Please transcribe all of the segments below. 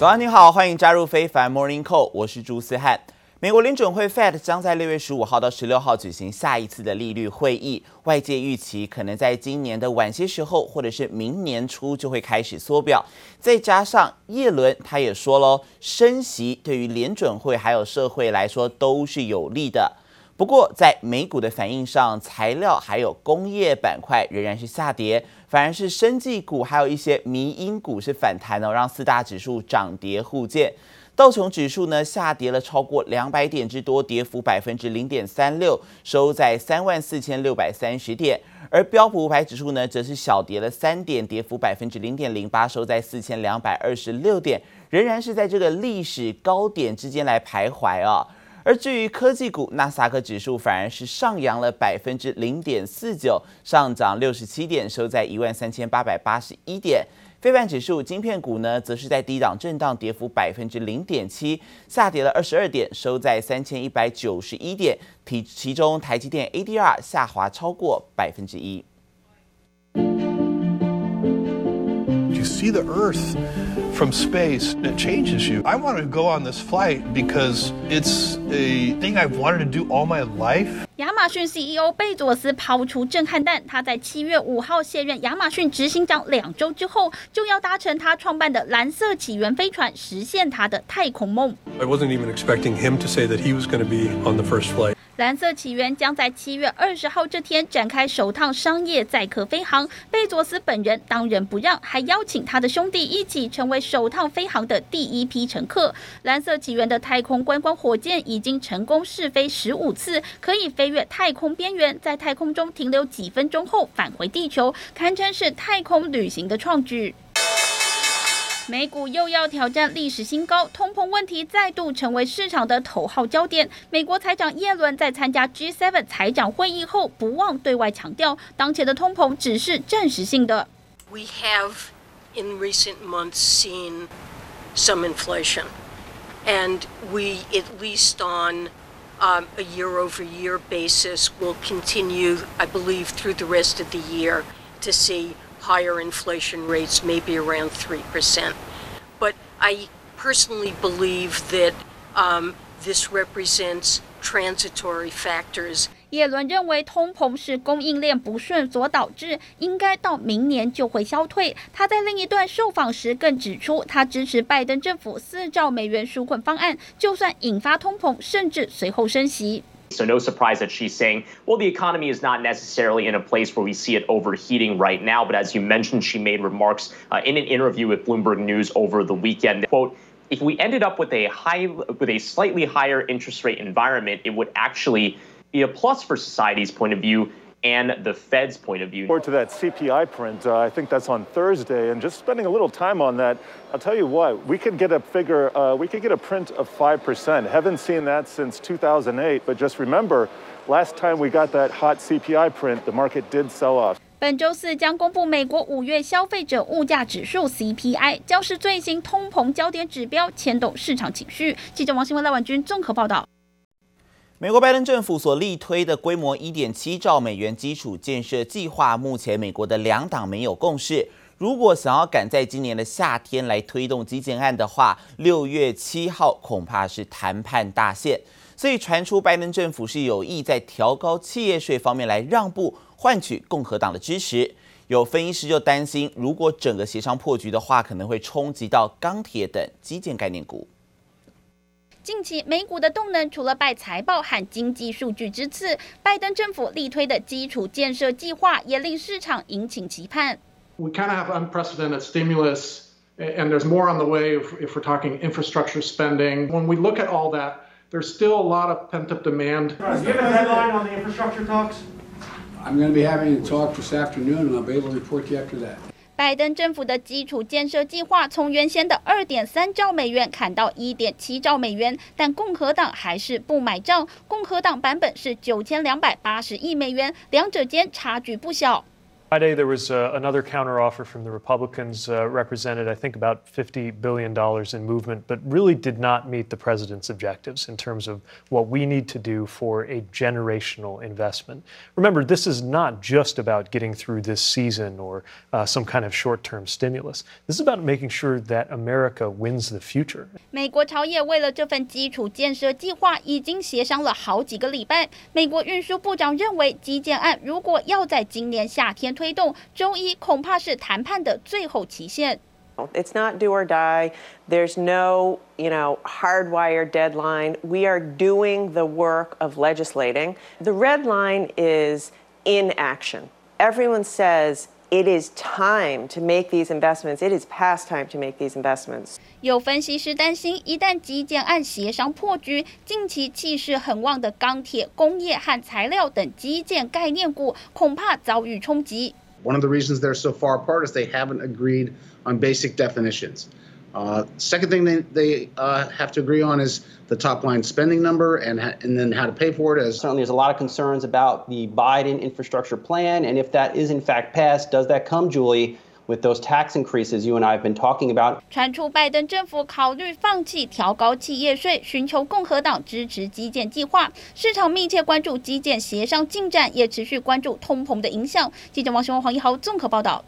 早安，你好，欢迎加入非凡 Morning Call，我是朱思翰。美国联准会 Fed 将在六月十五号到十六号举行下一次的利率会议，外界预期可能在今年的晚些时候，或者是明年初就会开始缩表。再加上叶伦他也说了，升息对于联准会还有社会来说都是有利的。不过在美股的反应上，材料还有工业板块仍然是下跌，反而是生技股还有一些迷因股是反弹哦，让四大指数涨跌互见。道琼指数呢下跌了超过两百点之多，跌幅百分之零点三六，收在三万四千六百三十点。而标普五百指数呢则是小跌了三点，跌幅百分之零点零八，收在四千两百二十六点，仍然是在这个历史高点之间来徘徊啊。而至于科技股，纳斯达克指数反而是上扬了百分之零点四九，上涨六十七点，收在一万三千八百八十一点。非半指数晶片股呢，则是在低档震荡，跌幅百分之零点七，下跌了二十二点，收在三千一百九十一点。其其中台积电 ADR 下滑超过百分之一。See the Earth from space, it changes you. I want to go on this flight because it's a thing I've wanted to do all my life. 亚马逊 CEO 贝佐斯抛出震撼弹，他在七月五号卸任亚马逊执行长两周之后，就要搭乘他创办的蓝色起源飞船，实现他的太空梦。I wasn't even expecting him to say that he was going to be on the first flight. 蓝色起源将在七月二十号这天展开首趟商业载客飞航。贝佐斯本人当仁不让，还邀请他的兄弟一起成为首趟飞航的第一批乘客。蓝色起源的太空观光火箭已经成功试飞十五次，可以飞越太空边缘，在太空中停留几分钟后返回地球，堪称是太空旅行的创举。美股又要挑战历史新高，通膨问题再度成为市场的头号焦点。美国财长耶伦在参加 G7 财长会议后，不忘对外强调，当前的通膨只是暂时性的。We have in recent months seen some inflation, and we at least on Um, a year-over-year basis will continue, I believe, through the rest of the year to see. Higher inflation rates, maybe around 3%. But I personally believe that um, this represents transitory factors. 耶伦认为通膨是供应链不顺所导致，应该到明年就会消退。他在另一段受访时更指出，他支持拜登政府四兆美元纾困方案，就算引发通膨，甚至随后升息。So no surprise that she's saying, well, the economy is not necessarily in a place where we see it overheating right now. But as you mentioned, she made remarks uh, in an interview with Bloomberg News over the weekend. Quote, if we ended up with a high, with a slightly higher interest rate environment, it would actually be a plus for society's point of view and the Fed's point of view. Forward to that CPI print, uh, I think that's on Thursday, and just spending a little time on that, I'll tell you what, we could get a figure, uh, we could get a print of 5%. Haven't seen that since 2008, but just remember, last time we got that hot CPI print, the market did sell off. 本周四将公布美国五月消费者物价指数 CPI，将是最新通膨焦点指标，牵动市场情绪。记者王新文、赖婉君综合报道。美国拜登政府所力推的规模一点七兆美元基础建设计划，目前美国的两党没有共识。如果想要赶在今年的夏天来推动基建案的话，六月七号恐怕是谈判大限。所以传出拜登政府是有意在调高企业税方面来让步，换取共和党的支持。有分析师就担心，如果整个协商破局的话，可能会冲击到钢铁等基建概念股。近期美股的动能，除了拜财报和经济数据之赐，拜登政府力推的基础建设计划也令市场引起期盼。We kind of have unprecedented stimulus, and there's more on the way if, if we're talking infrastructure spending. When we look at all that, there's still a lot of pent-up demand. Do you have a headline on the infrastructure talks? I'm going to be having a talk this afternoon, and I'll be able to report to you after that. 拜登政府的基础建设计划从原先的二点三兆美元砍到一点七兆美元，但共和党还是不买账。共和党版本是九千两百八十亿美元，两者间差距不小。Friday, there was uh, another counteroffer from the Republicans, uh, represented, I think, about $50 billion in movement, but really did not meet the president's objectives in terms of what we need to do for a generational investment. Remember, this is not just about getting through this season or uh, some kind of short term stimulus. This is about making sure that America wins the future. 美国朝野为了这份基础建设计划已经协商了好几个礼拜。美国运输部长认为，基建案如果要在今年夏天 推动，周一恐怕是谈判的最后期限。It's not do or die. There's no, you know, hardwired deadline. We are doing the work of legislating. The red line is inaction. Everyone says it is time to make these investments. It is past time to make these investments. 有分析师担心，一旦基建案协商破局，近期气势很旺的钢铁、工业和材料等基建概念股恐怕遭遇冲击。one of the reasons they're so far apart is they haven't agreed on basic definitions. Uh, second thing they, they uh, have to agree on is the top line spending number and, and then how to pay for it. As certainly, there's a lot of concerns about the Biden infrastructure plan, and if that is in fact passed, does that come, Julie? with those tax increases you and I have been talking about. 传出拜登政府考虑放弃调高企业税，寻求共和党支持基建计划。市场密切关注基建协商进展，也持续关注通膨的影响。记者王雄、黄一豪综合报道。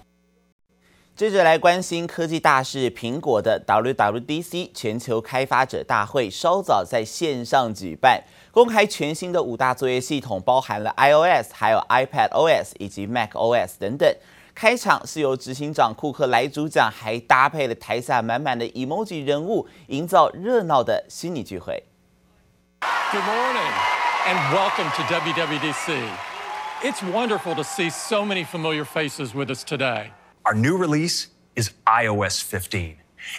接着来关心科技大事，苹果的 WWDC 全球开发者大会稍早在线上举办，公开全新的五大作业系统，包含了 iOS、还有 iPadOS 以及 macOS 等等。开场是由执行长库克来主讲，还搭配了台下满满的 emoji 人物，营造热闹的虚拟聚会。Good morning and welcome to WWDC. It's wonderful to see so many familiar faces with us today. Our new release is iOS 15.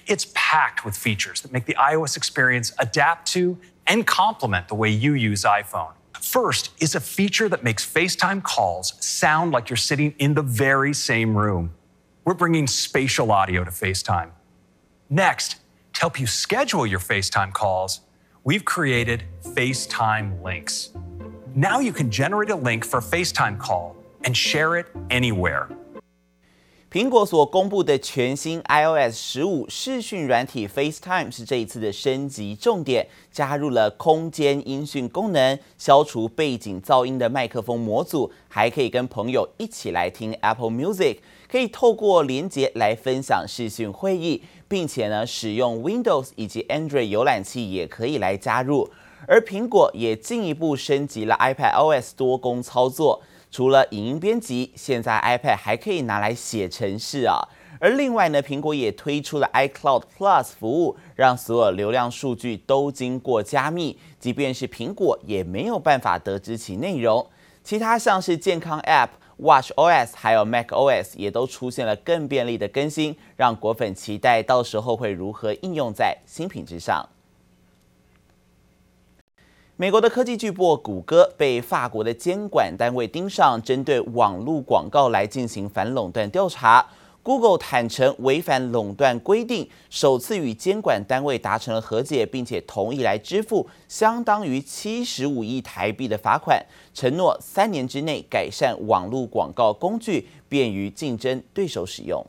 It's packed with features that make the iOS experience adapt to and complement the way you use iPhone. First is a feature that makes FaceTime calls sound like you're sitting in the very same room. We're bringing spatial audio to FaceTime. Next, to help you schedule your FaceTime calls, we've created FaceTime links. Now you can generate a link for a FaceTime call and share it anywhere. 苹果所公布的全新 iOS 十五视讯软体 FaceTime 是这一次的升级重点，加入了空间音讯功能，消除背景噪音的麦克风模组，还可以跟朋友一起来听 Apple Music，可以透过连接来分享视讯会议，并且呢使用 Windows 以及 Android 浏览器也可以来加入。而苹果也进一步升级了 iPadOS 多工操作。除了影音编辑，现在 iPad 还可以拿来写程式啊。而另外呢，苹果也推出了 iCloud Plus 服务，让所有流量数据都经过加密，即便是苹果也没有办法得知其内容。其他像是健康 App、WatchOS 还有 macOS 也都出现了更便利的更新，让果粉期待到时候会如何应用在新品之上。美国的科技巨擘谷歌被法国的监管单位盯上，针对网络广告来进行反垄断调查。Google 坦承违反垄断规定，首次与监管单位达成了和解，并且同意来支付相当于七十五亿台币的罚款，承诺三年之内改善网络广告工具，便于竞争对手使用。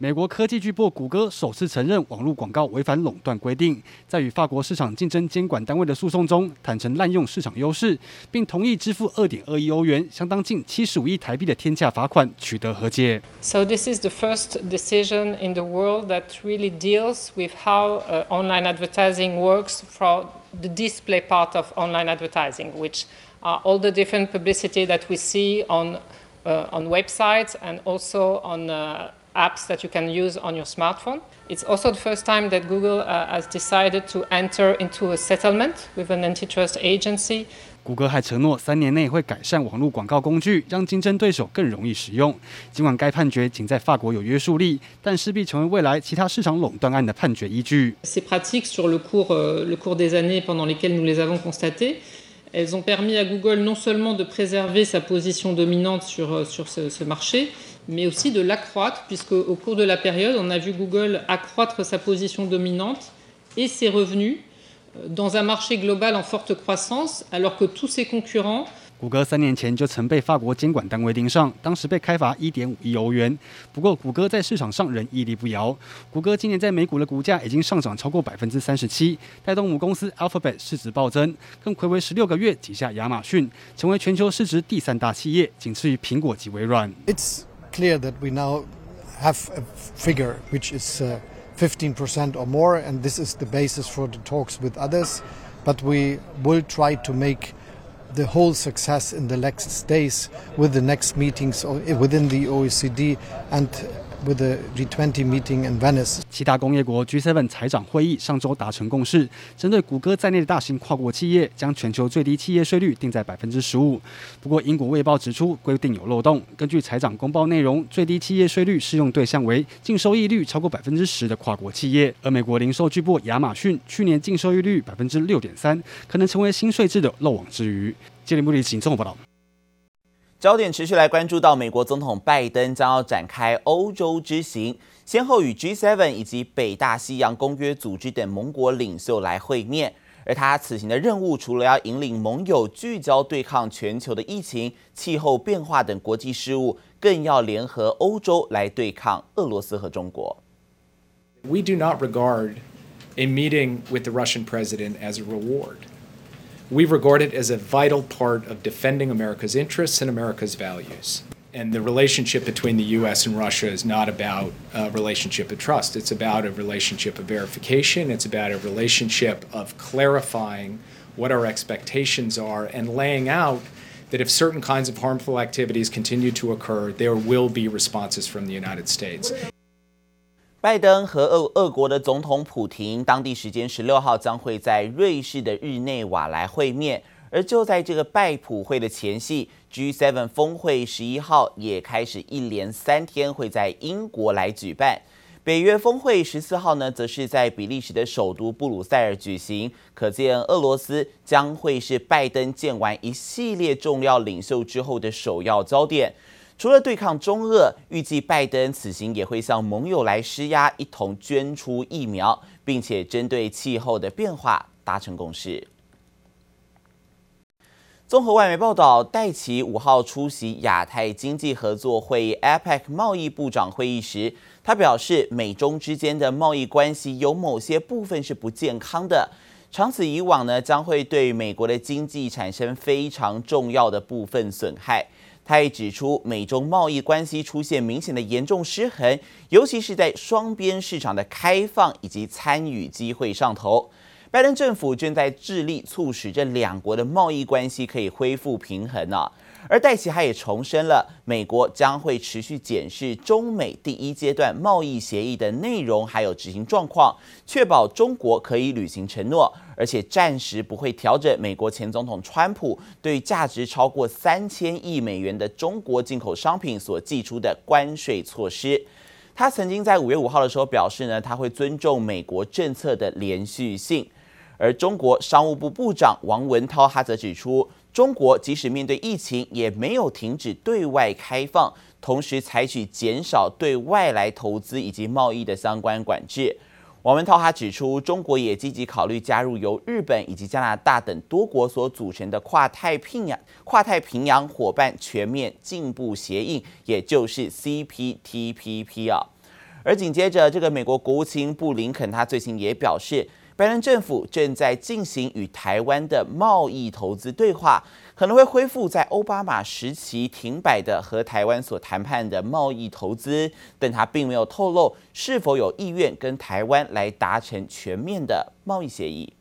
美国科技巨擘谷歌首次承认网络广告违反垄断规定，在与法国市场竞争监管单位的诉讼中，坦承滥用市场优势，并同意支付二点二亿欧元，相当近七十五亿台币的天价罚款，取得和解。So this is the first decision in the world that really deals with how uh, online advertising works for the display part of online advertising, which are all the different publicity that we see on uh, on websites and also on uh, apps that you can use on your smartphone. It's also the first time that Google uh, has decided to enter into a settlement with an antitrust agency. 谷歌还承诺三年内会改善网络广告工具，让竞争对手更容易使用。尽管该判决仅在法国有约束力，但势必成为未来其他市场垄断案的判决依据。Ces pratiques sur le cours, euh, le cours des années pendant lesquelles nous les avons constatées, elles ont permis à Google non seulement de préserver sa position dominante sur, euh, sur ce, ce marché, mais aussi de l'accroître, puisque au cours de la période, on a vu Google accroître sa position dominante et ses revenus dans un marché global en forte croissance, alors que tous ses concurrents 谷歌三年前就曾被法国监管单位盯上，当时被开罚一点五亿欧元。不过，谷歌在市场上仍屹立不摇。谷歌今年在美股的股价已经上涨超过百分之三十七，带动母公司 Alphabet 市值暴增，更睽违十六个月挤下亚马逊，成为全球市值第三大企业，仅次于苹果及微软。It's clear that we now have a figure which is uh, 15% or more, and this is the basis for the talks with others. But we will try to make the whole success in the next days with the next meetings eh, within the OECD and with the G20 meeting in Venice. 七大工业国 G7 财长会议上周达成共识，针对谷歌在内的大型跨国企业，将全球最低企业税率定在百分之十五。不过，英国卫报指出规定有漏洞。根据财长公报内容，最低企业税率适用对象为净收益率超过百分之十的跨国企业。而美国零售巨擘亚马逊去年净收益率百分之六点三，可能成为新税制的漏网之鱼。这里穆里，请综合报道。焦点持续来关注到美国总统拜登将要展开欧洲之行，先后与 G7 以及北大西洋公约组织等盟国领袖来会面。而他此行的任务，除了要引领盟友聚焦对抗全球的疫情、气候变化等国际事务，更要联合欧洲来对抗俄罗斯和中国。We do not regard a meeting with the Russian president as a reward. We regard it as a vital part of defending America's interests and America's values. And the relationship between the U.S. and Russia is not about a relationship of trust. It's about a relationship of verification. It's about a relationship of clarifying what our expectations are and laying out that if certain kinds of harmful activities continue to occur, there will be responses from the United States. 拜登和俄俄国的总统普廷，当地时间十六号将会在瑞士的日内瓦来会面。而就在这个拜普会的前夕，G7 峰会十一号也开始一连三天会在英国来举办。北约峰会十四号呢，则是在比利时的首都布鲁塞尔举行。可见俄罗斯将会是拜登见完一系列重要领袖之后的首要焦点。除了对抗中俄，预计拜登此行也会向盟友来施压，一同捐出疫苗，并且针对气候的变化达成共识。综合外媒报道，戴琪五号出席亚太经济合作会议 （APEC） 贸易部长会议时，他表示，美中之间的贸易关系有某些部分是不健康的，长此以往呢，将会对美国的经济产生非常重要的部分损害。他也指出，美中贸易关系出现明显的严重失衡，尤其是在双边市场的开放以及参与机会上头。拜登政府正在致力促使这两国的贸易关系可以恢复平衡呢、啊。而戴琪他也重申了，美国将会持续检视中美第一阶段贸易协议的内容还有执行状况，确保中国可以履行承诺，而且暂时不会调整美国前总统川普对价值超过三千亿美元的中国进口商品所祭出的关税措施。他曾经在五月五号的时候表示呢，他会尊重美国政策的连续性。而中国商务部部长王文涛他则指出。中国即使面对疫情，也没有停止对外开放，同时采取减少对外来投资以及贸易的相关管制。王文涛还指出，中国也积极考虑加入由日本以及加拿大等多国所组成的跨太平洋跨太平洋伙伴全面进步协议，也就是 CPTPP 啊。而紧接着，这个美国国务卿布林肯他最近也表示。拜登政府正在进行与台湾的贸易投资对话，可能会恢复在奥巴马时期停摆的和台湾所谈判的贸易投资，但他并没有透露是否有意愿跟台湾来达成全面的贸易协议。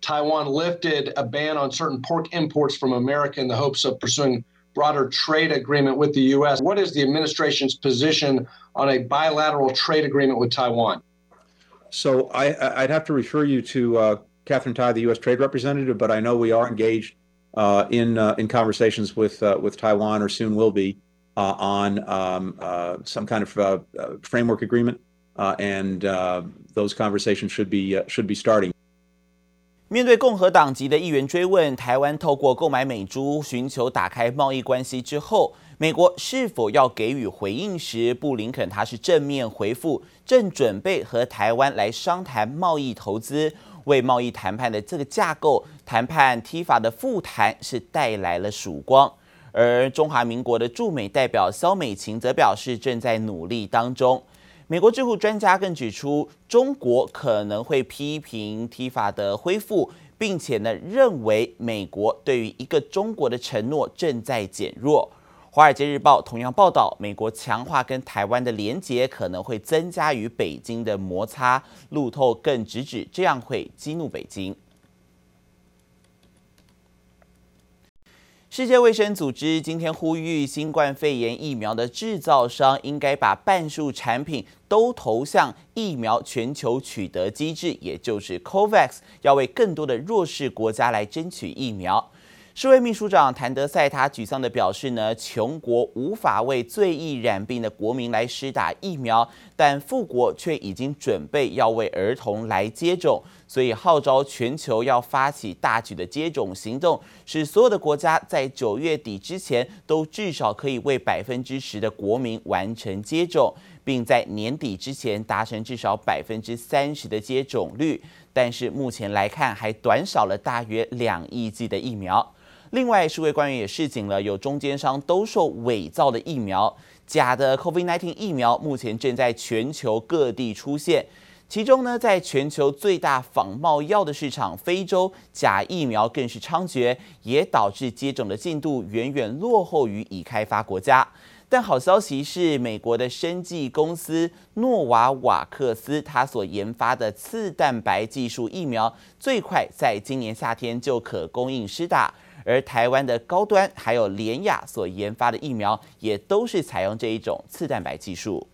Taiwan lifted a ban on certain pork imports from America in the hopes of pursuing broader trade agreement with the U.S. What is the administration's position on a bilateral trade agreement with Taiwan? So I, would have to refer you to uh, Catherine Tai, the U.S. Trade Representative, but I know we are engaged uh, in uh, in conversations with uh, with Taiwan, or soon will be, uh, on um, uh, some kind of framework agreement, and those conversations should be should be starting. 面对共和党籍的议员追问，台湾透过购买美猪寻求打开贸易关系之后， 美国是否要给予回应时，布林肯他是正面回复，正准备和台湾来商谈贸易投资，为贸易谈判的这个架构，谈判 T 法的复谈是带来了曙光。而中华民国的驻美代表萧美琴则表示，正在努力当中。美国智库专家更指出，中国可能会批评 T 法的恢复，并且呢认为美国对于一个中国的承诺正在减弱。《华尔街日报》同样报道，美国强化跟台湾的连结，可能会增加与北京的摩擦。路透更直指这样会激怒北京。世界卫生组织今天呼吁，新冠肺炎疫苗的制造商应该把半数产品都投向疫苗全球取得机制，也就是 COVAX，要为更多的弱势国家来争取疫苗。世卫秘书长谭德赛他沮丧地表示呢，穷国无法为最易染病的国民来施打疫苗，但富国却已经准备要为儿童来接种，所以号召全球要发起大举的接种行动，使所有的国家在九月底之前都至少可以为百分之十的国民完成接种，并在年底之前达成至少百分之三十的接种率。但是目前来看，还短少了大约两亿剂的疫苗。另外，世卫官员也示警了，有中间商兜售伪造的疫苗，假的 COVID-19 疫苗目前正在全球各地出现。其中呢，在全球最大仿冒药的市场非洲，假疫苗更是猖獗，也导致接种的进度远远落后于已开发国家。但好消息是，美国的生技公司诺瓦瓦克斯，它所研发的次蛋白技术疫苗，最快在今年夏天就可供应施打。而台湾的高端还有联雅所研发的疫苗，也都是采用这一种次蛋白技术。